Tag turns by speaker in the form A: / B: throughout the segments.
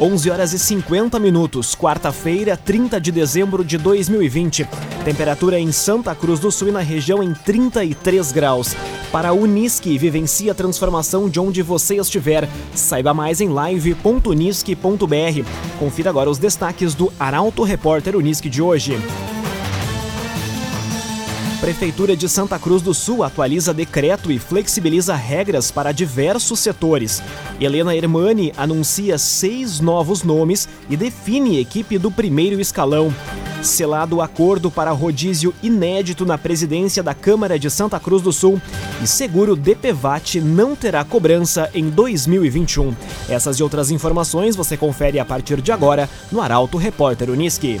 A: 11 horas e 50 minutos, quarta-feira, 30 de dezembro de 2020. Temperatura em Santa Cruz do Sul e na região em 33 graus. Para a Unisque, vivencie a transformação de onde você estiver. Saiba mais em live.unisque.br. Confira agora os destaques do Arauto Repórter Unisque de hoje. Prefeitura de Santa Cruz do Sul atualiza decreto e flexibiliza regras para diversos setores. Helena Hermani anuncia seis novos nomes e define equipe do primeiro escalão. Selado acordo para rodízio inédito na presidência da Câmara de Santa Cruz do Sul e seguro DPVAT não terá cobrança em 2021. Essas e outras informações você confere a partir de agora no Arauto Repórter Uniski.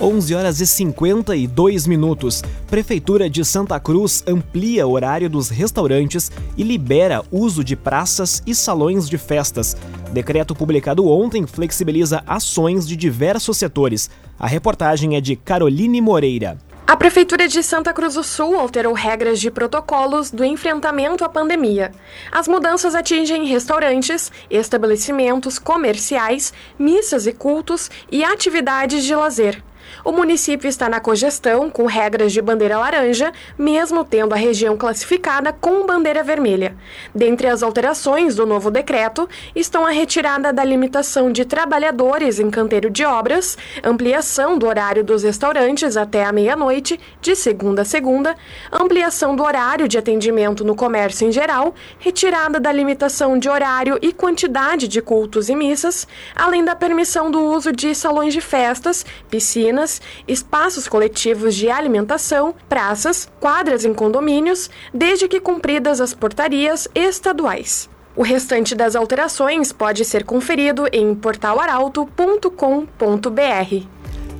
A: 11 horas e 52 minutos. Prefeitura de Santa Cruz amplia o horário dos restaurantes e libera uso de praças e salões de festas. Decreto publicado ontem flexibiliza ações de diversos setores. A reportagem é de Caroline Moreira.
B: A Prefeitura de Santa Cruz do Sul alterou regras de protocolos do enfrentamento à pandemia. As mudanças atingem restaurantes, estabelecimentos comerciais, missas e cultos e atividades de lazer. O município está na cogestão com regras de bandeira laranja, mesmo tendo a região classificada com bandeira vermelha. Dentre as alterações do novo decreto estão a retirada da limitação de trabalhadores em canteiro de obras, ampliação do horário dos restaurantes até a meia-noite, de segunda a segunda, ampliação do horário de atendimento no comércio em geral, retirada da limitação de horário e quantidade de cultos e missas, além da permissão do uso de salões de festas, piscinas, oficinas, espaços coletivos de alimentação, praças, quadras em condomínios, desde que cumpridas as portarias estaduais. O restante das alterações pode ser conferido em portalaralto.com.br.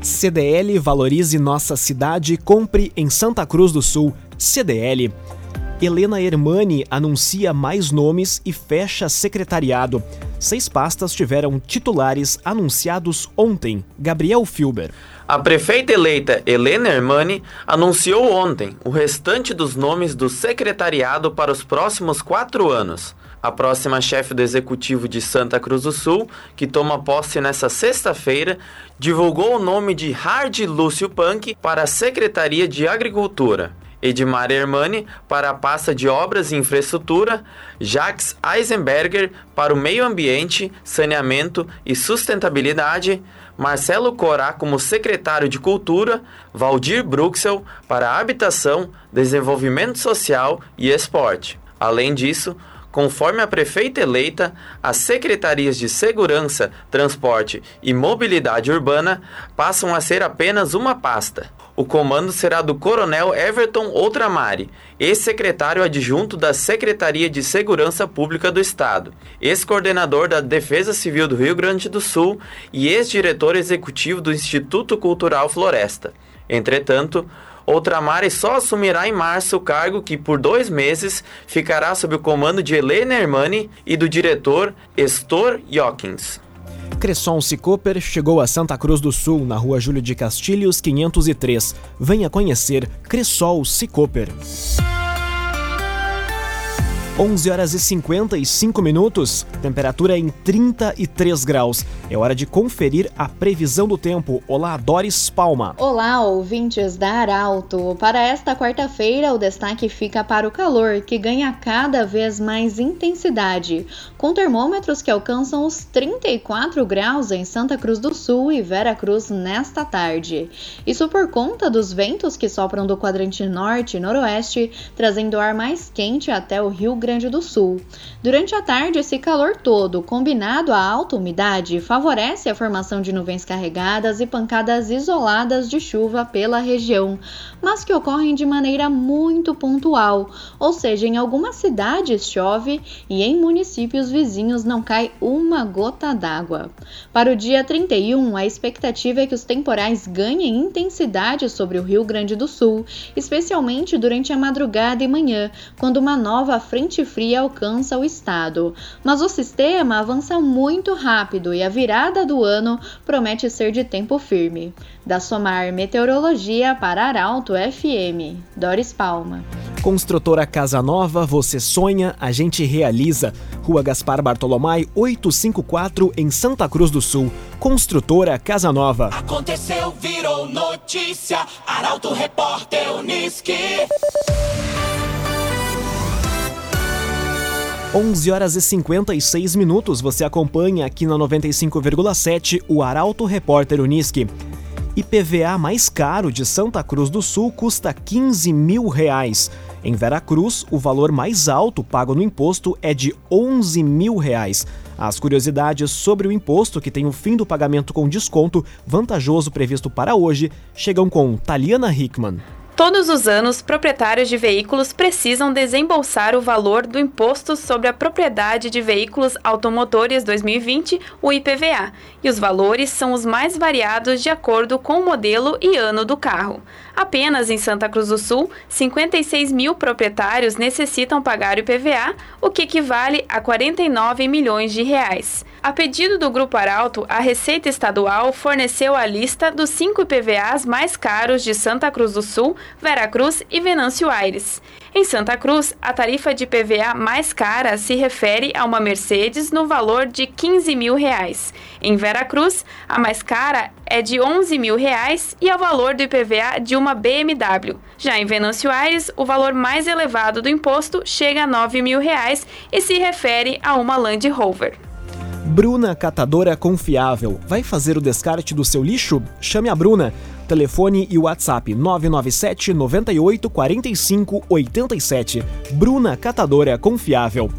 A: CDL Valorize Nossa Cidade, compre em Santa Cruz do Sul. CDL. Helena Hermani anuncia mais nomes e fecha secretariado. Seis pastas tiveram titulares anunciados ontem. Gabriel Filber.
C: A prefeita eleita Helena Hermani anunciou ontem o restante dos nomes do secretariado para os próximos quatro anos. A próxima chefe do executivo de Santa Cruz do Sul, que toma posse nesta sexta-feira, divulgou o nome de Hard Lúcio Punk para a Secretaria de Agricultura. Edmar Hermani para a pasta de Obras e Infraestrutura, Jacques Eisenberger para o Meio Ambiente, Saneamento e Sustentabilidade, Marcelo Corá como secretário de Cultura, Valdir Bruxel para Habitação, Desenvolvimento Social e Esporte. Além disso, conforme a prefeita eleita, as secretarias de Segurança, Transporte e Mobilidade Urbana passam a ser apenas uma pasta. O comando será do Coronel Everton Outramari, ex-secretário adjunto da Secretaria de Segurança Pública do Estado, ex-coordenador da Defesa Civil do Rio Grande do Sul e ex-diretor executivo do Instituto Cultural Floresta. Entretanto, Outramari só assumirá em março o cargo que, por dois meses, ficará sob o comando de Helena Hermani e do diretor Estor Jokins.
A: Cresson Cicoper chegou a Santa Cruz do Sul, na rua Júlio de Castilhos, 503. Venha conhecer Cressol Cicoper. 11 horas e 55 minutos, temperatura em 33 graus. É hora de conferir a previsão do tempo. Olá, Doris Palma.
D: Olá, ouvintes da Arauto. Para esta quarta-feira, o destaque fica para o calor, que ganha cada vez mais intensidade, com termômetros que alcançam os 34 graus em Santa Cruz do Sul e Vera Cruz nesta tarde. Isso por conta dos ventos que sopram do quadrante norte e noroeste, trazendo ar mais quente até o Rio Grande Grande do Sul. Durante a tarde, esse calor todo, combinado à alta umidade, favorece a formação de nuvens carregadas e pancadas isoladas de chuva pela região, mas que ocorrem de maneira muito pontual, ou seja, em algumas cidades chove e em municípios vizinhos não cai uma gota d'água. Para o dia 31, a expectativa é que os temporais ganhem intensidade sobre o Rio Grande do Sul, especialmente durante a madrugada e manhã, quando uma nova frente fria alcança o estado. Mas o sistema avança muito rápido e a virada do ano promete ser de tempo firme. Da Somar Meteorologia para Arauto FM, Doris Palma.
A: Construtora Casa Nova, você sonha, a gente realiza. Rua Gaspar Bartolomai, 854, em Santa Cruz do Sul. Construtora Casa Nova.
E: Aconteceu, virou notícia. Arauto Repórter Uniski.
A: 11 horas e 56 minutos. Você acompanha aqui na 95,7 o Arauto Repórter Uniski. IPVA mais caro de Santa Cruz do Sul custa 15 mil reais. Em Veracruz, o valor mais alto pago no imposto é de 11 mil reais. As curiosidades sobre o imposto, que tem o fim do pagamento com desconto vantajoso previsto para hoje, chegam com Taliana Hickman.
F: Todos os anos, proprietários de veículos precisam desembolsar o valor do Imposto sobre a Propriedade de Veículos Automotores 2020, o IPVA, e os valores são os mais variados de acordo com o modelo e ano do carro. Apenas em Santa Cruz do Sul, 56 mil proprietários necessitam pagar o IPVA, o que equivale a 49 milhões de reais. A pedido do Grupo Arauto, a Receita Estadual forneceu a lista dos cinco IPVAs mais caros de Santa Cruz do Sul, Veracruz e Venâncio Aires. Em Santa Cruz, a tarifa de PVA mais cara se refere a uma Mercedes no valor de 15 mil reais. Em Veracruz, a mais cara é de 11 mil reais e é o valor do IPVA de uma BMW. Já em Venâncio Aires, o valor mais elevado do imposto chega a 9 mil reais e se refere a uma Land Rover.
A: Bruna Catadora Confiável. Vai fazer o descarte do seu lixo? Chame a Bruna. Telefone e WhatsApp 997 98 45 87. Bruna Catadora Confiável.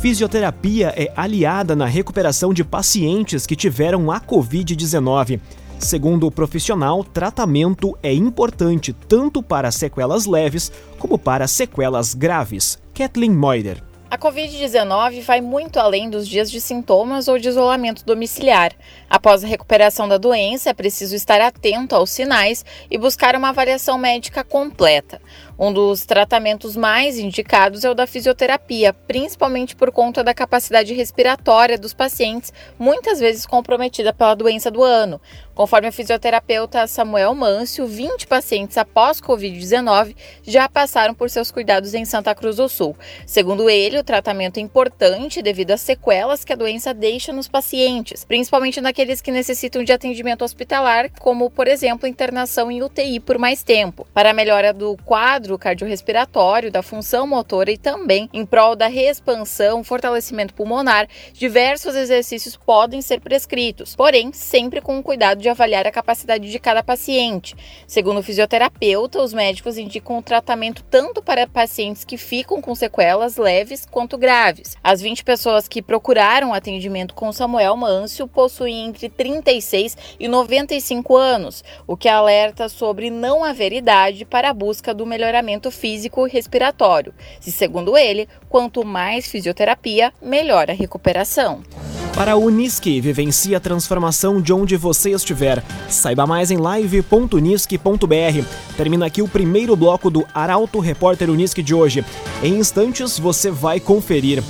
A: Fisioterapia é aliada na recuperação de pacientes que tiveram a Covid-19. Segundo o profissional, tratamento é importante tanto para sequelas leves como para sequelas graves. Kathleen Moider.
G: A Covid-19 vai muito além dos dias de sintomas ou de isolamento domiciliar. Após a recuperação da doença, é preciso estar atento aos sinais e buscar uma avaliação médica completa. Um dos tratamentos mais indicados é o da fisioterapia, principalmente por conta da capacidade respiratória dos pacientes, muitas vezes comprometida pela doença do ano. Conforme o fisioterapeuta Samuel Mâncio, 20 pacientes após Covid-19 já passaram por seus cuidados em Santa Cruz do Sul. Segundo ele, o tratamento é importante devido às sequelas que a doença deixa nos pacientes, principalmente naqueles que necessitam de atendimento hospitalar, como, por exemplo, internação em UTI por mais tempo. Para a melhora do quadro cardiorrespiratório, da função motora e também em prol da reexpansão, fortalecimento pulmonar, diversos exercícios podem ser prescritos, porém sempre com cuidado de de avaliar a capacidade de cada paciente. Segundo o fisioterapeuta, os médicos indicam o tratamento tanto para pacientes que ficam com sequelas leves quanto graves. As 20 pessoas que procuraram atendimento com Samuel Mâncio possuem entre 36 e 95 anos, o que alerta sobre não haver idade para a busca do melhoramento físico e respiratório. E segundo ele, quanto mais fisioterapia, melhor a recuperação.
A: Para a Unisque, vivencie a transformação de onde você estiver. Saiba mais em live.unisque.br. Termina aqui o primeiro bloco do Arauto Repórter Unisque de hoje. Em instantes você vai conferir.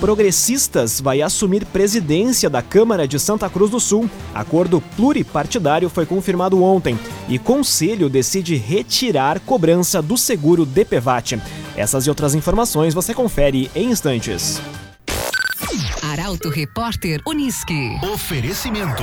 A: Progressistas vai assumir presidência da Câmara de Santa Cruz do Sul. Acordo pluripartidário foi confirmado ontem e Conselho decide retirar cobrança do seguro DPVAT. Essas e outras informações você confere em instantes.
H: Arauto Repórter Uniski.
I: Oferecimento.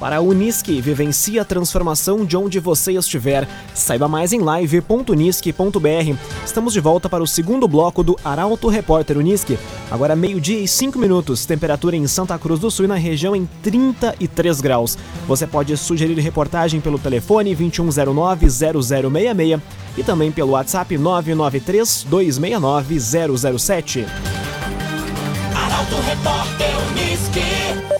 A: Para a Unisque, vivencie a transformação de onde você estiver. Saiba mais em live.unisque.br. Estamos de volta para o segundo bloco do Arauto Repórter Unisque. Agora meio-dia e cinco minutos, temperatura em Santa Cruz do Sul e na região em 33 graus. Você pode sugerir reportagem pelo telefone 2109-0066 e também pelo WhatsApp 993-269-007.
E: Arauto Repórter Unisque.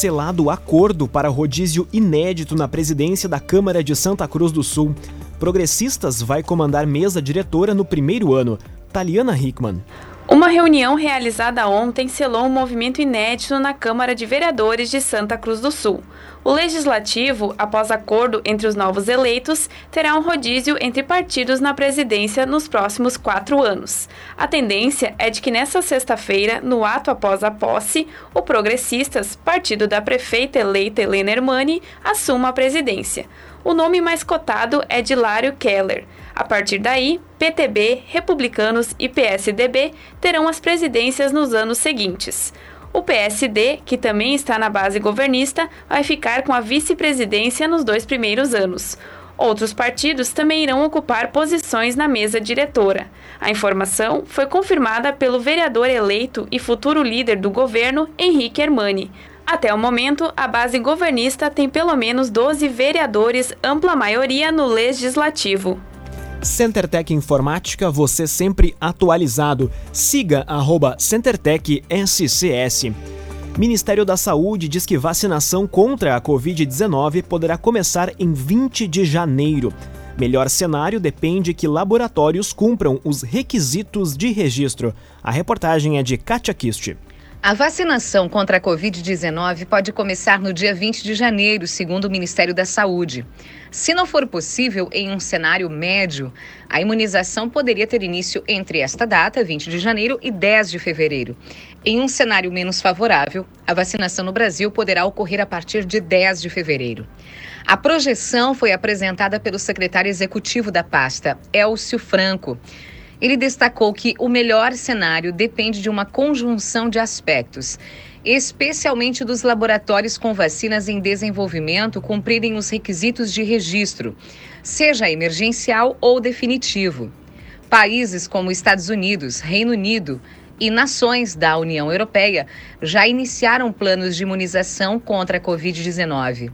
A: Selado acordo para rodízio inédito na presidência da Câmara de Santa Cruz do Sul. Progressistas vai comandar mesa diretora no primeiro ano. Taliana Hickman.
F: Uma reunião realizada ontem selou um movimento inédito na Câmara de Vereadores de Santa Cruz do Sul. O Legislativo, após acordo entre os novos eleitos, terá um rodízio entre partidos na presidência nos próximos quatro anos. A tendência é de que nesta sexta-feira, no ato após a posse, o Progressistas, partido da prefeita eleita Helena Hermani, assuma a presidência. O nome mais cotado é de Lário Keller. A partir daí, PTB, Republicanos e PSDB terão as presidências nos anos seguintes. O PSD, que também está na base governista, vai ficar com a vice-presidência nos dois primeiros anos. Outros partidos também irão ocupar posições na mesa diretora. A informação foi confirmada pelo vereador eleito e futuro líder do governo, Henrique Hermani. Até o momento, a base governista tem pelo menos 12 vereadores, ampla maioria no legislativo.
A: CenterTech Informática, você sempre atualizado. Siga CenterTech SCS. Ministério da Saúde diz que vacinação contra a Covid-19 poderá começar em 20 de janeiro. Melhor cenário depende que laboratórios cumpram os requisitos de registro. A reportagem é de Katia Kist.
I: A vacinação contra a Covid-19 pode começar no dia 20 de janeiro, segundo o Ministério da Saúde. Se não for possível em um cenário médio, a imunização poderia ter início entre esta data, 20 de janeiro, e 10 de fevereiro. Em um cenário menos favorável, a vacinação no Brasil poderá ocorrer a partir de 10 de fevereiro. A projeção foi apresentada pelo secretário executivo da pasta, Elcio Franco. Ele destacou que o melhor cenário depende de uma conjunção de aspectos, especialmente dos laboratórios com vacinas em desenvolvimento cumprirem os requisitos de registro, seja emergencial ou definitivo. Países como Estados Unidos, Reino Unido e nações da União Europeia já iniciaram planos de imunização contra a Covid-19.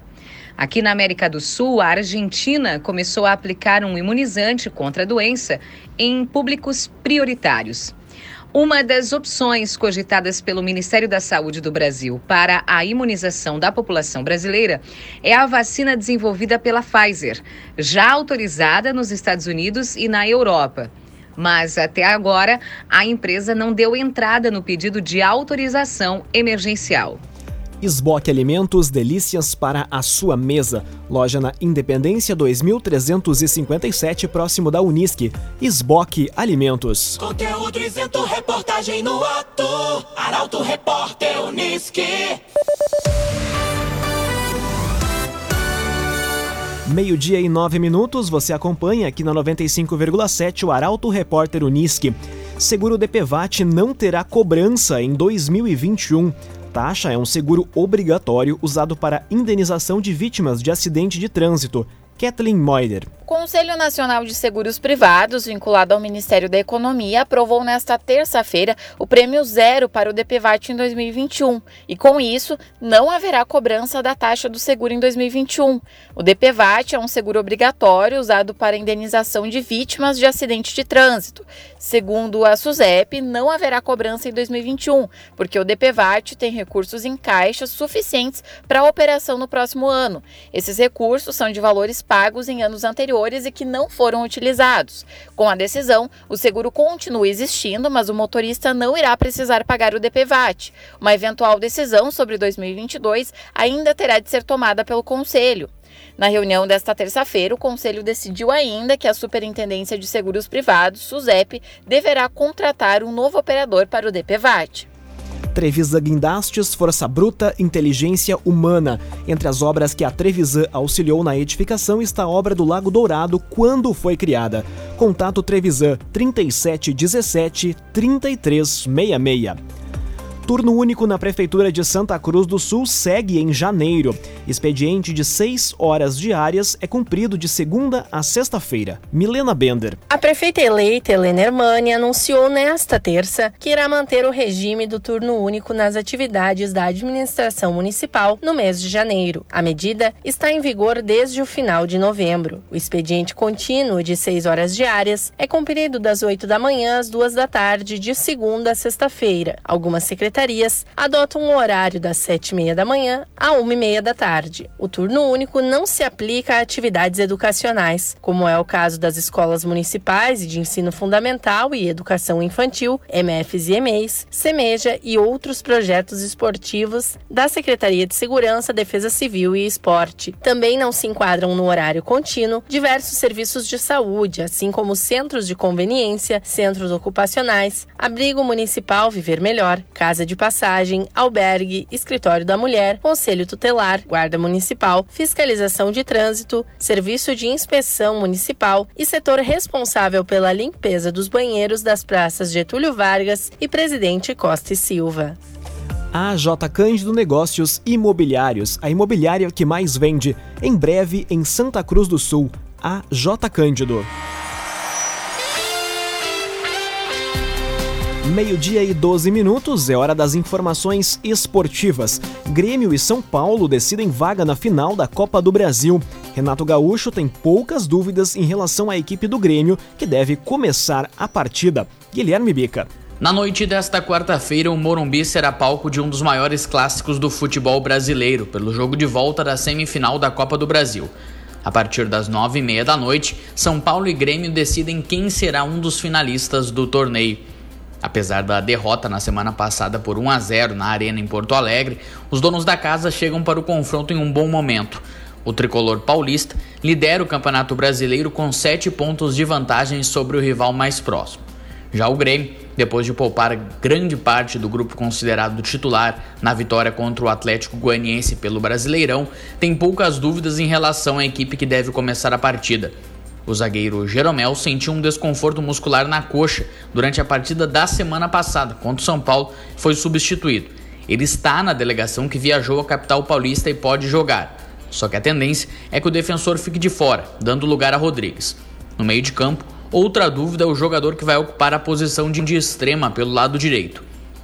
I: Aqui na América do Sul, a Argentina começou a aplicar um imunizante contra a doença em públicos prioritários. Uma das opções cogitadas pelo Ministério da Saúde do Brasil para a imunização da população brasileira é a vacina desenvolvida pela Pfizer, já autorizada nos Estados Unidos e na Europa. Mas até agora, a empresa não deu entrada no pedido de autorização emergencial.
A: Esboque Alimentos, delícias para a sua mesa. Loja na Independência 2357, próximo da Unisque. Esboque Alimentos.
E: Conteúdo isento, reportagem no ato. Arauto Repórter Unisque.
A: Meio-dia e nove minutos, você acompanha aqui na 95,7 o Arauto Repórter Unisque. Seguro DPVAT não terá cobrança em 2021 taxa é um seguro obrigatório usado para indenização de vítimas de acidente de trânsito. Kathleen Moider.
G: Conselho Nacional de Seguros Privados, vinculado ao Ministério da Economia, aprovou nesta terça-feira o prêmio zero para o DPVAT em 2021 e, com isso, não haverá cobrança da taxa do seguro em 2021. O DPVAT é um seguro obrigatório usado para indenização de vítimas de acidente de trânsito. Segundo a SUSEP, não haverá cobrança em 2021, porque o DPVAT tem recursos em caixa suficientes para a operação no próximo ano. Esses recursos são de valores pagos em anos anteriores anteriores e que não foram utilizados. Com a decisão, o seguro continua existindo, mas o motorista não irá precisar pagar o DPVAT. Uma eventual decisão sobre 2022 ainda terá de ser tomada pelo Conselho. Na reunião desta terça-feira, o Conselho decidiu ainda que a Superintendência de Seguros Privados, SUSEP, deverá contratar um novo operador para o DPVAT.
A: Trevisan Guindastes, Força Bruta, Inteligência Humana. Entre as obras que a Trevisan auxiliou na edificação está a obra do Lago Dourado, quando foi criada. Contato Trevisan 3717 3366. Turno único na Prefeitura de Santa Cruz do Sul segue em janeiro. Expediente de seis horas diárias é cumprido de segunda a sexta-feira. Milena Bender.
J: A prefeita eleita, Helena Hermani, anunciou nesta terça que irá manter o regime do turno único nas atividades da administração municipal no mês de janeiro. A medida está em vigor desde o final de novembro. O expediente contínuo de seis horas diárias é cumprido das oito da manhã às duas da tarde, de segunda a sexta-feira. Algumas secretarias secretarias adotam um horário das 7h30 da manhã a 1h30 da tarde. O turno único não se aplica a atividades educacionais, como é o caso das escolas municipais e de ensino fundamental e educação infantil, MFs e EMEIs, SEMEJA e outros projetos esportivos da Secretaria de Segurança, Defesa Civil e Esporte. Também não se enquadram no horário contínuo diversos serviços de saúde, assim como centros de conveniência, centros ocupacionais, abrigo municipal Viver Melhor, casa de passagem, albergue, escritório da mulher, conselho tutelar, guarda municipal, fiscalização de trânsito, serviço de inspeção municipal e setor responsável pela limpeza dos banheiros das praças Getúlio Vargas e Presidente Costa e Silva.
A: A J Cândido Negócios Imobiliários, a imobiliária que mais vende, em breve em Santa Cruz do Sul. A J Cândido. Meio-dia e 12 minutos, é hora das informações esportivas. Grêmio e São Paulo decidem vaga na final da Copa do Brasil. Renato Gaúcho tem poucas dúvidas em relação à equipe do Grêmio, que deve começar a partida. Guilherme Bica.
K: Na noite desta quarta-feira, o Morumbi será palco de um dos maiores clássicos do futebol brasileiro, pelo jogo de volta da semifinal da Copa do Brasil. A partir das nove e meia da noite, São Paulo e Grêmio decidem quem será um dos finalistas do torneio. Apesar da derrota na semana passada por 1 a 0 na Arena em Porto Alegre, os donos da casa chegam para o confronto em um bom momento. O tricolor paulista lidera o Campeonato Brasileiro com 7 pontos de vantagem sobre o rival mais próximo. Já o Grêmio, depois de poupar grande parte do grupo considerado titular na vitória contra o Atlético Goianiense pelo Brasileirão, tem poucas dúvidas em relação à equipe que deve começar a partida. O zagueiro Jeromel sentiu um desconforto muscular na coxa durante a partida da semana passada contra o São Paulo e foi substituído. Ele está na delegação que viajou à capital paulista e pode jogar. Só que a tendência é que o defensor fique de fora, dando lugar a Rodrigues. No meio de campo, outra dúvida é o jogador que vai ocupar a posição de extrema pelo lado direito.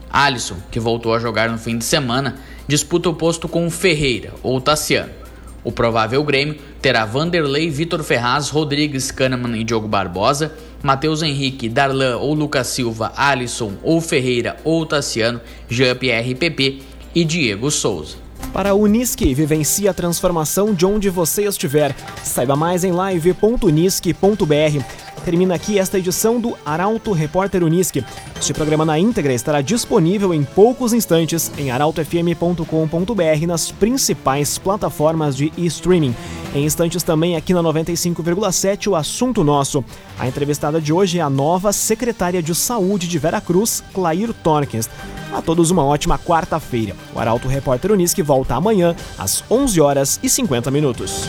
K: Alisson, que voltou a jogar no fim de semana, disputa o posto com Ferreira ou Tassiano. O provável Grêmio terá Vanderlei, Vitor Ferraz, Rodrigues, Kahneman e Diogo Barbosa, Matheus Henrique, Darlan ou Lucas Silva, Alisson ou Ferreira ou Tassiano, Jean-Pierre PP e Diego Souza.
A: Para a Unisque, vivencie a transformação de onde você estiver. Saiba mais em live.unisque.br. Termina aqui esta edição do Arauto Repórter Unisque. Este programa na íntegra estará disponível em poucos instantes em arautofm.com.br nas principais plataformas de streaming. Em instantes também aqui na 95,7 o assunto nosso. A entrevistada de hoje é a nova secretária de Saúde de Veracruz, Clair Torkens. A todos uma ótima quarta-feira. O Arauto Repórter Unisque volta amanhã às 11 horas e 50 minutos.